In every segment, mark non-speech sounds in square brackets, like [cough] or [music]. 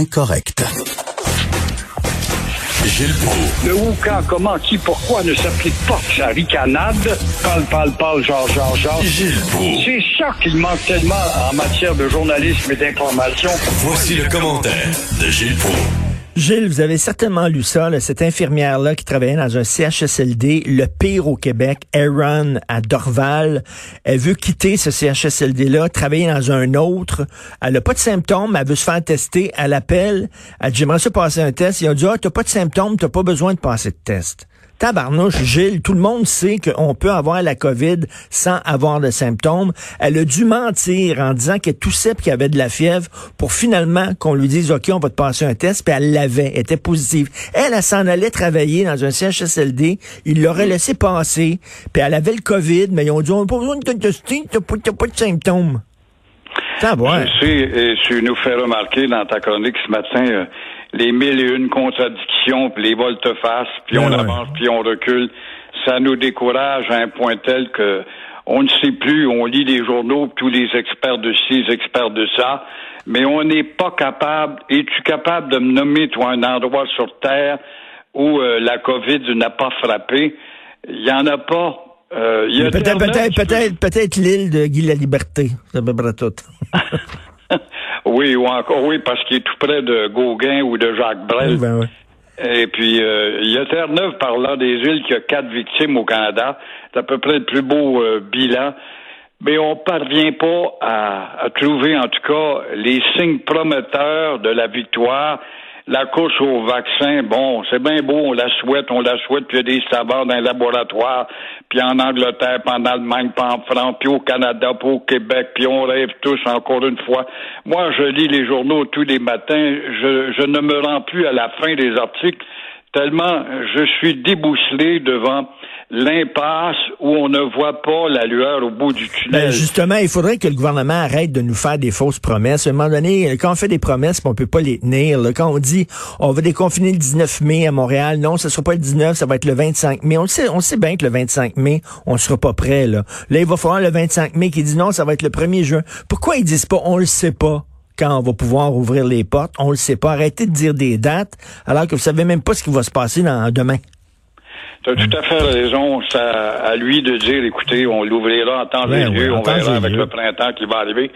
incorrect. Gilles Proulx. Le où, quand, comment, qui, pourquoi ne s'applique pas? Sa ricanade. Parle, parle, parle, genre, genre, genre. Gilles Proulx. C'est ça qu'il manque tellement en matière de journalisme et d'information. Voici le commentaire de Gilles Proulx. Gilles, vous avez certainement lu ça, là, cette infirmière-là qui travaillait dans un CHSLD, le pire au Québec, Aaron à Dorval. Elle veut quitter ce CHSLD-là, travailler dans un autre. Elle n'a pas de symptômes, elle veut se faire tester. Elle appelle, elle dit, j'aimerais passer un test. Ils ont dit, ah, t'as pas de symptômes, t'as pas besoin de passer de test. Tabarnouche, Gilles, tout le monde sait qu'on peut avoir la COVID sans avoir de symptômes. Elle a dû mentir en disant qu'elle toussait et qu'elle avait de la fièvre pour finalement qu'on lui dise, OK, on va te passer un test, puis elle l'avait, était positive. Elle, elle, s'en allait travailler dans un CHSLD, il l'aurait laissé passer, puis elle avait le COVID, mais ils ont dit, on n'a pas besoin de te tester, t'as pas, pas de symptômes. Ça va. Je sais, et tu nous fais remarquer dans ta chronique ce matin, euh, les mille et une contradictions, puis les volte-face, puis on avance, puis on recule. Ça nous décourage à un point tel que on ne sait plus, on lit les journaux, tous les experts de ci, les experts de ça, mais on n'est pas capable. Es-tu capable de me nommer, toi, un endroit sur Terre où euh, la COVID n'a pas frappé? Il n'y en a pas. Euh, peut-être, peut-être, peut-être, peut-être l'île de Guy la Liberté. C'est à peu près tout. [laughs] Oui, ou encore, oui, parce qu'il est tout près de Gauguin ou de Jacques Brel. Ben Et puis, euh, il y a Terre-Neuve, parlant des îles, qui a quatre victimes au Canada. C'est à peu près le plus beau euh, bilan. Mais on parvient pas à, à, trouver, en tout cas, les signes prometteurs de la victoire la course au vaccin, bon, c'est bien beau, on la souhaite, on la souhaite, puis il y a des savoirs dans les laboratoires, puis en Angleterre, puis en Allemagne, puis en France, puis au Canada, puis au Québec, puis on rêve tous encore une fois. Moi, je lis les journaux tous les matins, je, je ne me rends plus à la fin des articles, tellement je suis débousselé devant l'impasse où on ne voit pas la lueur au bout du tunnel. Ben justement, il faudrait que le gouvernement arrête de nous faire des fausses promesses. À un moment donné, quand on fait des promesses, on peut pas les tenir. Quand on dit on va déconfiner le 19 mai à Montréal, non, ce sera pas le 19, ça va être le 25 mai. On sait, on sait bien que le 25 mai, on sera pas prêt. Là, là il va falloir le 25 mai qui dit non, ça va être le 1er juin. Pourquoi ils disent pas on le sait pas? Quand on va pouvoir ouvrir les portes. On le sait pas. Arrêtez de dire des dates alors que vous savez même pas ce qui va se passer dans, demain. Tu as tout à fait raison. C'est à lui de dire, écoutez, on l'ouvrira en temps et lieu, on verra avec le printemps qui va arriver.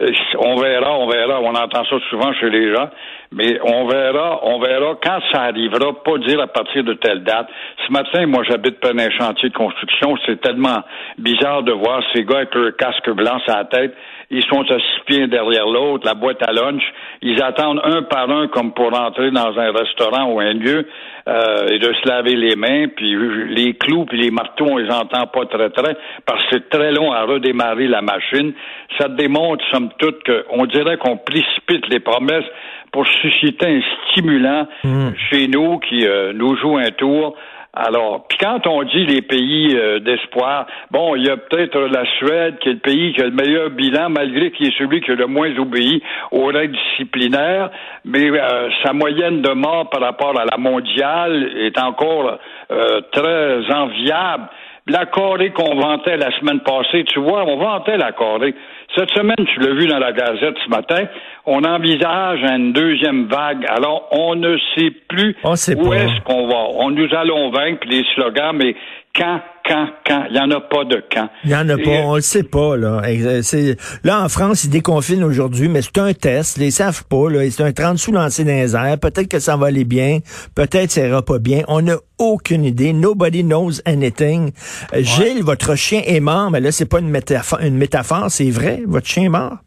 Euh, on verra, on verra. On entend ça souvent chez les gens. Mais on verra, on verra quand ça arrivera, pas dire à partir de telle date. Ce matin, moi, j'habite près d'un chantier de construction. C'est tellement bizarre de voir ces gars avec leur casque blanc sur la tête. Ils sont à six pieds derrière l'autre, la boîte à lunch. Ils attendent un par un comme pour entrer dans un restaurant ou un lieu euh, et de se laver les mains. Puis les clous puis les marteaux, on les entend pas très très parce que c'est très long à redémarrer la machine. Ça démontre, somme toute, qu'on dirait qu'on précipite les promesses pour susciter un stimulant hmm. chez nous qui euh, nous joue un tour. Alors, puis quand on dit les pays euh, d'espoir, bon, il y a peut-être la Suède qui est le pays qui a le meilleur bilan, malgré qu'il est celui qui a le moins obéi aux règles disciplinaires, mais euh, sa moyenne de mort par rapport à la mondiale est encore très enviable. La Corée qu'on vantait la semaine passée, tu vois, on vantait la Corée. Cette semaine, tu l'as vu dans la Gazette ce matin, on envisage une deuxième vague. Alors, on ne sait plus où est-ce qu'on va. On nous allons vaincre les slogans, mais quand, quand, quand. Il n'y en a pas de quand. Il n'y en a pas, on le sait pas. Là, là en France, ils déconfinent aujourd'hui, mais c'est un test. Les savent pas. C'est un 30 sous lancé dans les airs. Peut-être que ça va aller bien. Peut-être ça ira pas bien. On n'a aucune idée. Nobody knows anything. Euh, Gilles, votre chien est mort, mais là, c'est pas une métaphore, une métaphore, c'est vrai. Votre chien est mort?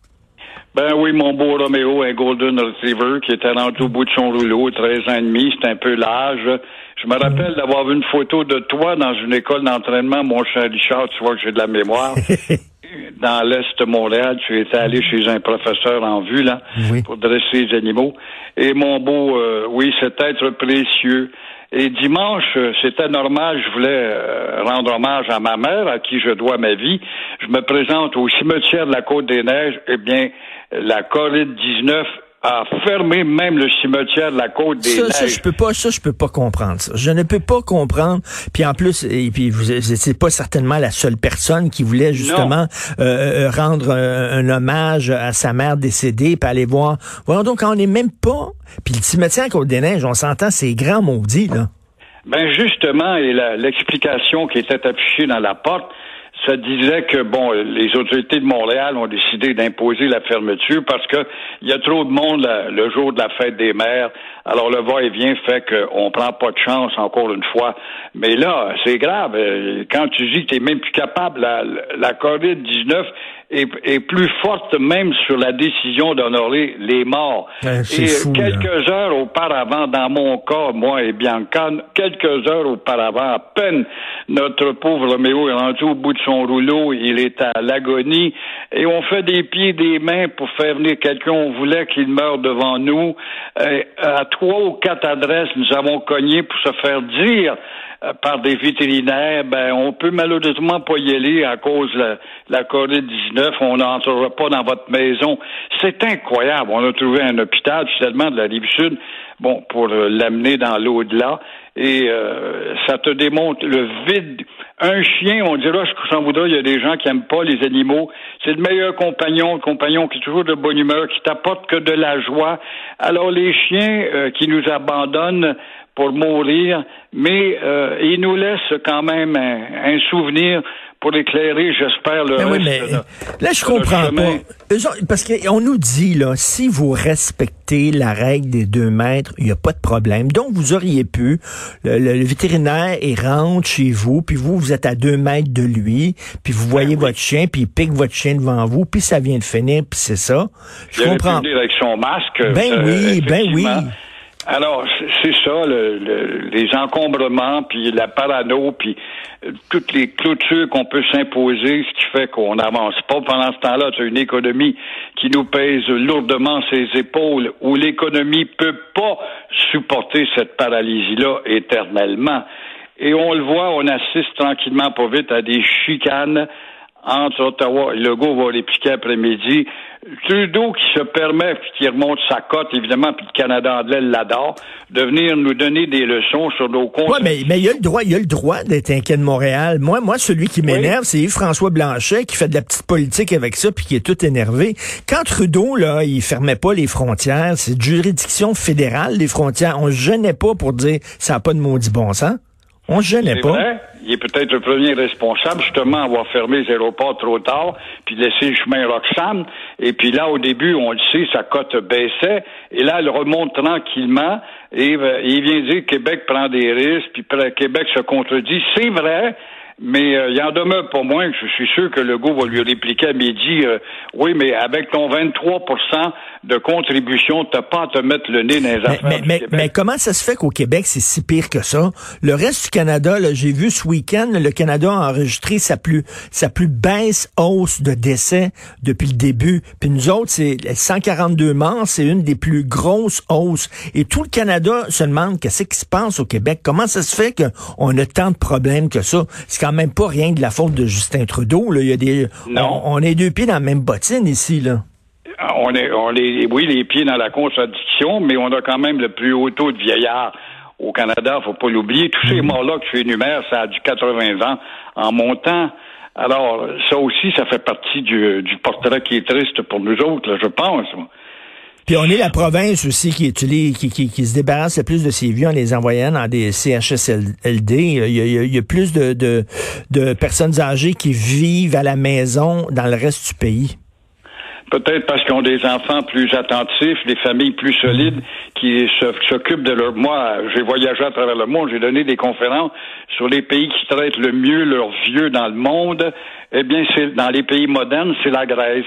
Ben oui, mon beau Roméo, un Golden Retriever qui était rendu au bout de son rouleau, 13 ans et demi, c'est un peu l'âge. Je me rappelle d'avoir vu une photo de toi dans une école d'entraînement, mon cher Richard, tu vois que j'ai de la mémoire. [laughs] dans l'Est de Montréal, tu étais allé chez un professeur en vue, là, pour dresser les animaux. Et mon beau, euh, oui, cet être précieux. Et dimanche, euh, c'était normal, je voulais euh, rendre hommage à ma mère, à qui je dois ma vie. Je me présente au cimetière de la Côte des Neiges. Eh bien, la COVID-19 a fermé même le cimetière de la côte des ça, Ça, je peux pas, ça, je peux pas comprendre ça. Je ne peux pas comprendre. Puis en plus, et puis vous n'étiez pas certainement la seule personne qui voulait justement euh, euh, rendre un, hommage à sa mère décédée, puis aller voir. Voilà, donc on n'est même pas. Puis le cimetière Côte des Neiges, on s'entend, c'est grand maudit là. Ben justement, et l'explication qui était affichée dans la porte, ça disait que bon, les autorités de Montréal ont décidé d'imposer la fermeture parce que il y a trop de monde le jour de la fête des mères. Alors le va-et-vient fait qu'on prend pas de chance encore une fois. Mais là, c'est grave. Quand tu dis que tu n'es même plus capable, la COVID-19 est, plus forte même sur la décision d'honorer les morts. et quelques heures auparavant, dans mon cas, moi et Bianca, quelques heures auparavant, à peine notre pauvre Roméo est rendu au bout de son rouleau, il est à l'agonie, et on fait des pieds, des mains pour faire venir quelqu'un. On voulait qu'il meure devant nous. à trois ou quatre adresses, nous avons cogné pour se faire dire par des vétérinaires, ben on peut malheureusement pas y aller à cause de la, COVID-19. On n'entrera pas dans votre maison. C'est incroyable. On a trouvé un hôpital finalement de la rive sud, bon, pour euh, l'amener dans l'au-delà. Et euh, ça te démontre le vide. Un chien, on dira que s'en voudra, il y a des gens qui aiment pas les animaux. C'est le meilleur compagnon, le compagnon qui est toujours de bonne humeur, qui t'apporte que de la joie. Alors les chiens qui nous abandonnent, pour mourir, mais euh, il nous laisse quand même un, souvenir pour éclairer, j'espère, le reste mais Là, je comprends pas. Parce qu'on nous dit, là, si vous respectez la règle des deux mètres, il n'y a pas de problème. Donc, vous auriez pu, le, vétérinaire, il rentre chez vous, puis vous, vous êtes à deux mètres de lui, puis vous voyez ben votre chien, puis il pique votre chien devant vous, puis ça vient de finir, puis c'est ça. Je comprends. avec son masque. Ben euh, oui, ben oui. Alors, c'est ça, le, les encombrements, puis la parano, puis euh, toutes les clôtures qu'on peut s'imposer, ce qui fait qu'on n'avance pas. Pendant ce temps-là, as une économie qui nous pèse lourdement ses épaules, où l'économie peut pas supporter cette paralysie-là éternellement. Et on le voit, on assiste tranquillement pas vite à des chicanes entre Ottawa et Legault va répliquer après-midi. Trudeau qui se permet, puis qui remonte sa cote, évidemment, puis le Canada anglais l'adore, de venir nous donner des leçons sur nos comptes. Oui, mais, mais il y a le droit, il y a le droit d'être inquiet de Montréal. Moi, moi, celui qui m'énerve, c'est Yves-François Blanchet qui fait de la petite politique avec ça, puis qui est tout énervé. Quand Trudeau, là, il fermait pas les frontières, c'est juridiction fédérale, les frontières. On se gênait pas pour dire ça n'a pas de maudit bon sens. On se gênait pas. Vrai. Il est peut-être le premier responsable, justement, avoir fermé les aéroports trop tard, puis laissé le chemin Roxham. Et puis là, au début, on le sait, sa cote baissait. Et là, elle remonte tranquillement. Et euh, il vient dire que Québec prend des risques, puis Québec se contredit. C'est vrai, mais euh, il en demeure pour moi je suis sûr que Legault va lui répliquer à midi euh, Oui, mais avec ton 23% de contribution, t'as pas à te mettre le nez dans les affaires. Mais, mais, comment ça se fait qu'au Québec, c'est si pire que ça? Le reste du Canada, j'ai vu ce week-end, le Canada a enregistré sa plus sa plus baisse hausse de décès depuis le début. Puis nous autres, c'est 142 morts, c'est une des plus grosses hausses. Et tout le Canada se demande qu'est-ce qui se passe au Québec. Comment ça se fait qu'on a tant de problèmes que ça? Quand même pas rien de la faute de Justin Trudeau. Là. Il y a des, On, est deux pieds dans la même bottine ici. Là. On est, on est, oui, les pieds dans la contradiction, mais on a quand même le plus haut taux de vieillard au Canada, faut pas l'oublier. Tous ces mm-hmm. morts-là que tu énumères, ça a du 80 ans en montant. Alors, ça aussi, ça fait partie du, portrait qui est triste pour nous autres, je pense. Puis on est la province aussi qui utilise, qui, qui, se débarrasse le plus de ses vieux en les envoyant dans des CHSLD. Il y a, il y a plus de, de, de personnes âgées qui vivent à la maison dans le reste du pays. Peut-être parce qu'ils ont des enfants plus attentifs, des familles plus solides qui s'occupent de leur. Moi, j'ai voyagé à travers le monde, j'ai donné des conférences sur les pays qui traitent le mieux leurs vieux dans le monde. Eh bien, c'est dans les pays modernes, c'est la Grèce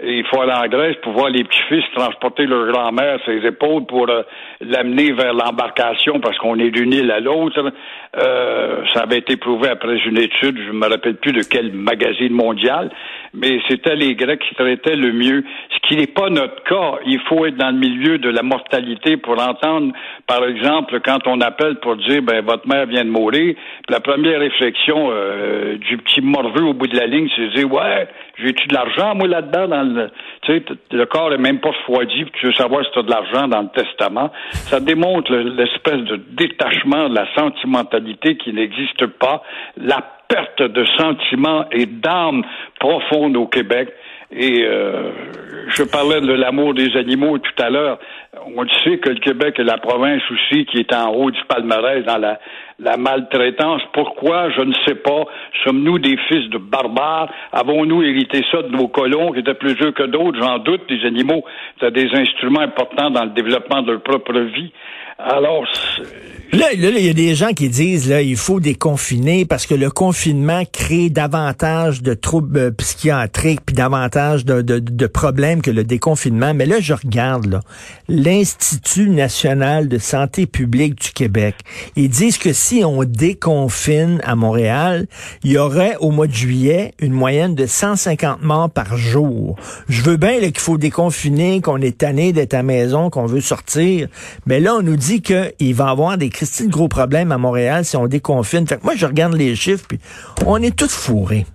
il faut aller en Grèce pour voir les petits-fils transporter leur grand-mère ses épaules pour euh, l'amener vers l'embarcation parce qu'on est d'une île à l'autre. Euh, ça avait été prouvé après une étude, je me rappelle plus de quel magazine mondial, mais c'était les Grecs qui traitaient le mieux. Ce qui n'est pas notre cas. Il faut être dans le milieu de la mortalité pour entendre, par exemple, quand on appelle pour dire ben votre mère vient de mourir, la première réflexion euh, du petit morveux au bout de la ligne, c'est de dire ouais, j'ai-tu de l'argent moi là-dedans dans le, le corps est même pas refroidi, puis tu veux savoir si tu as de l'argent dans le testament. Ça démontre l'espèce de détachement de la sentimentalité qui n'existe pas, la perte de sentiment et d'âme profonde au Québec. Et euh, je parlais de l'amour des animaux tout à l'heure. On sait que le Québec est la province aussi qui est en haut du palmarès dans la, la maltraitance. Pourquoi? Je ne sais pas. Sommes-nous des fils de barbares? Avons-nous hérité ça de nos colons qui étaient plus vieux que d'autres? J'en doute. Les animaux c'est des instruments importants dans le développement de leur propre vie. Alors, là, il y a des gens qui disent là, il faut déconfiner parce que le confinement crée davantage de troubles euh, psychiatriques puis davantage de, de, problèmes que le déconfinement. Mais là, je regarde l'Institut national de santé publique du Québec. Ils disent que si on déconfine à Montréal, il y aurait au mois de juillet une moyenne de 150 morts par jour. Je veux bien qu'il faut déconfiner, qu'on est tanné d'être à la maison, qu'on veut sortir, mais là, on nous dit dit qu'il va y avoir des de gros problèmes à Montréal si on déconfine. Fait que moi, je regarde les chiffres, puis on est tous fourrés.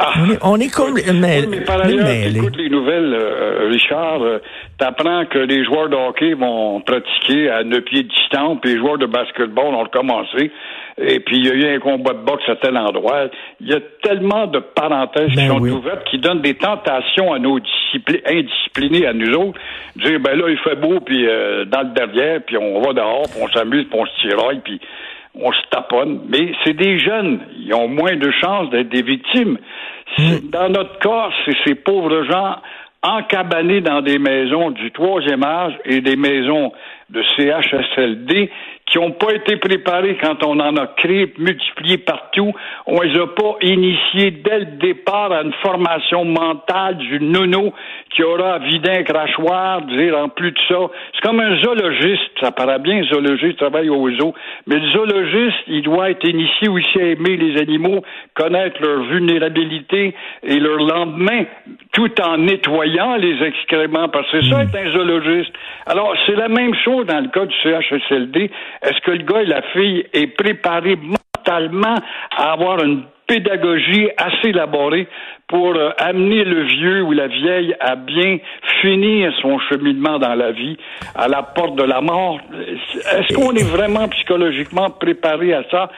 Ah. On est, comme mais, par ailleurs, tu écoutes les nouvelles, euh, Richard, euh, t'apprends que les joueurs de hockey vont pratiquer à neuf pieds de distance, puis les joueurs de basketball ont recommencé. Et puis, il y a eu un combat de boxe à tel endroit. Il y a tellement de parenthèses qui ben sont ouvertes qui donnent des tentations à nos indisciplinés, à nous autres. Dire, ben là, il fait beau, puis euh, dans le derrière, puis on va dehors, puis on s'amuse, puis on se tiraille, puis on se taponne. Mais c'est des jeunes. Ils ont moins de chances d'être des victimes. Dans notre cas, c'est ces pauvres gens encabanés dans des maisons du troisième âge et des maisons de CHSLD qui n'ont pas été préparés quand on en a créé, multiplié partout. On les a pas initiés dès le départ à une formation mentale du nono qui aura à vider un crachoir, dire en plus de ça. C'est comme un zoologiste, ça paraît bien, un zoologiste travaille aux zoo, mais le zoologiste, il doit être initié aussi à aimer les animaux, connaître leur vulnérabilité et leur lendemain, tout en nettoyant les excréments, parce que c'est ça hmm. être un zoologiste. Alors, c'est la même chose dans le cas du CHSLD. Est-ce que le gars et la fille est préparé mentalement à avoir une pédagogie assez élaborée pour euh, amener le vieux ou la vieille à bien finir son cheminement dans la vie, à la porte de la mort. Est-ce qu'on est vraiment psychologiquement préparé à ça?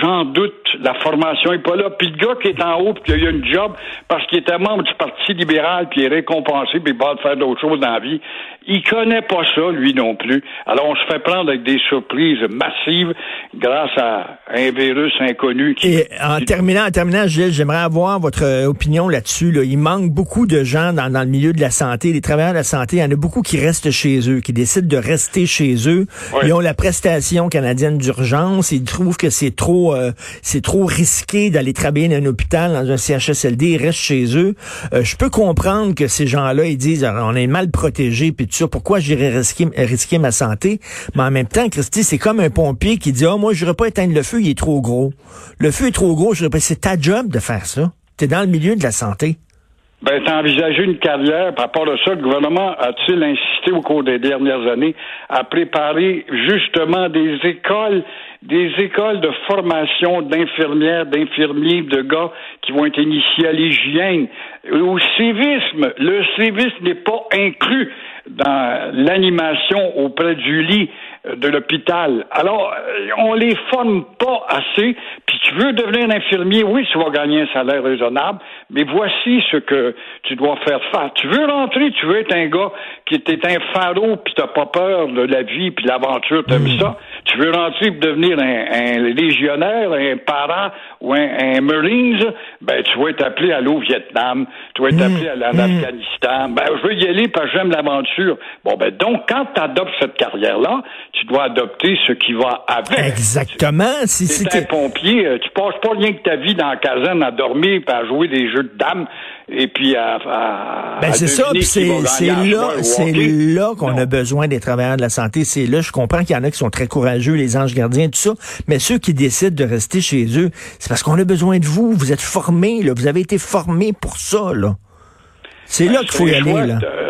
J'en doute. La formation est pas là. Puis le gars qui est en haut, puis qui a eu une job parce qu'il était membre du Parti libéral, puis il est récompensé, puis il va faire d'autres choses dans la vie, il connaît pas ça, lui non plus. Alors on se fait prendre avec des surprises massives grâce à un virus inconnu. Qui, Et en terminant, en terminant, Gilles, j'aimerais avoir votre opinion là-dessus. Là. Il manque beaucoup de gens dans, dans, le milieu de la santé, les travailleurs de la santé. Il y en a beaucoup qui restent chez eux, qui décident de rester chez eux. Ils ont la prestation canadienne d'urgence. Ils trouvent que c'est trop, euh, c'est trop risqué d'aller travailler dans un hôpital, dans un CHSLD. Ils restent chez eux. Euh, je peux comprendre que ces gens-là, ils disent, on est mal protégés, puis pourquoi j'irais risquer, risquer ma santé? Mais en même temps, Christy, c'est comme un pompier qui dit, oh, moi, je pas éteindre le feu, il est trop gros. Le feu est trop gros, je pas, c'est ta job de faire ça. Tu es dans le milieu de la santé. Ben, t'as envisagé une carrière. Par rapport à ça, le gouvernement a-t-il insisté au cours des dernières années à préparer justement des écoles, des écoles de formation d'infirmières, d'infirmiers, de gars qui vont être initiés à l'hygiène, au civisme. Le civisme n'est pas inclus dans l'animation auprès du lit de l'hôpital. Alors, euh, on les forme pas assez. Puis tu veux devenir infirmier, oui, tu vas gagner un salaire raisonnable, mais voici ce que tu dois faire faire. Tu veux rentrer, tu veux être un gars qui était un pharaon, puis t'as pas peur de la vie, puis l'aventure, t'aimes mmh. ça. Tu veux rentrer pour devenir un, légionnaire, un parent ou un, Marines, ben tu vas être appelé à l'eau Vietnam, tu vas être mmh. appelé à l'Afghanistan. Mmh. Ben, je veux y aller parce que j'aime l'aventure. Bon, ben donc, quand tu adoptes cette carrière-là, tu dois adopter ce qui va avec. Exactement. Si c'est un pompier, euh, tu passes pas rien que ta vie dans la caserne à dormir et à jouer des jeux de dames et puis à, ben c'est ça, c'est là, c'est là qu'on a besoin des travailleurs de la santé. C'est là, je comprends qu'il y en a qui sont très courageux, les anges gardiens, tout ça, mais ceux qui décident de rester chez eux, c'est parce qu'on a besoin de vous. Vous êtes formés, là, vous avez été formés pour ça, là. C'est là ben, qu'il faut y aller, là. Euh,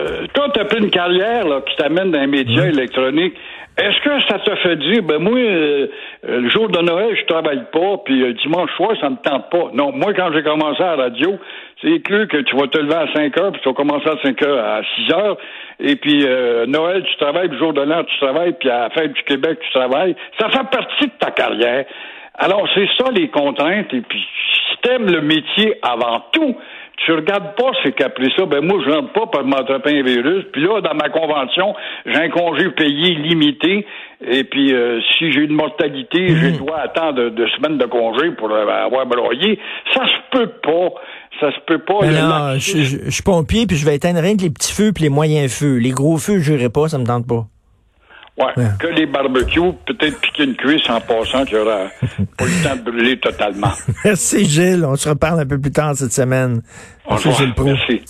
tu as pris une carrière là, qui t'amène dans les médias électroniques, est-ce que ça te fait dire, ben moi, euh, euh, le jour de Noël, je travaille pas, puis le dimanche soir, ça me tente pas. Non, moi, quand j'ai commencé à la radio, c'est clair que tu vas te lever à 5 heures, puis tu vas commencer à 5 heures à 6 heures, et puis Noël, tu travailles, le jour de l'an, tu travailles, puis à la fête du Québec, tu travailles. Ça fait partie de ta carrière. Alors, c'est ça les contraintes. Et puis, si t'aimes le métier avant tout, tu regardes pas c'est qu'après ça, ben moi, je rentre pas pour m'attraper un virus. Puis là, dans ma convention, j'ai un congé payé limité. Et puis, euh, si j'ai une mortalité, je mhm. dois attendre deux semaines de congé pour euh, avoir broyé. Ça se peut pas. Ça se peut pas. non, je, je, suis pompier, puis je vais éteindre rien que les petits feux puis les moyens feux. Les gros feux, je n'irai pas, ça me tente pas. Ouais, que les barbecues, peut-être piquer une cuisse en passant qu'il aura pas le temps de brûler totalement. [laughs] Merci Gilles, on se reparle un peu plus tard cette semaine. Merci Gilles Merci.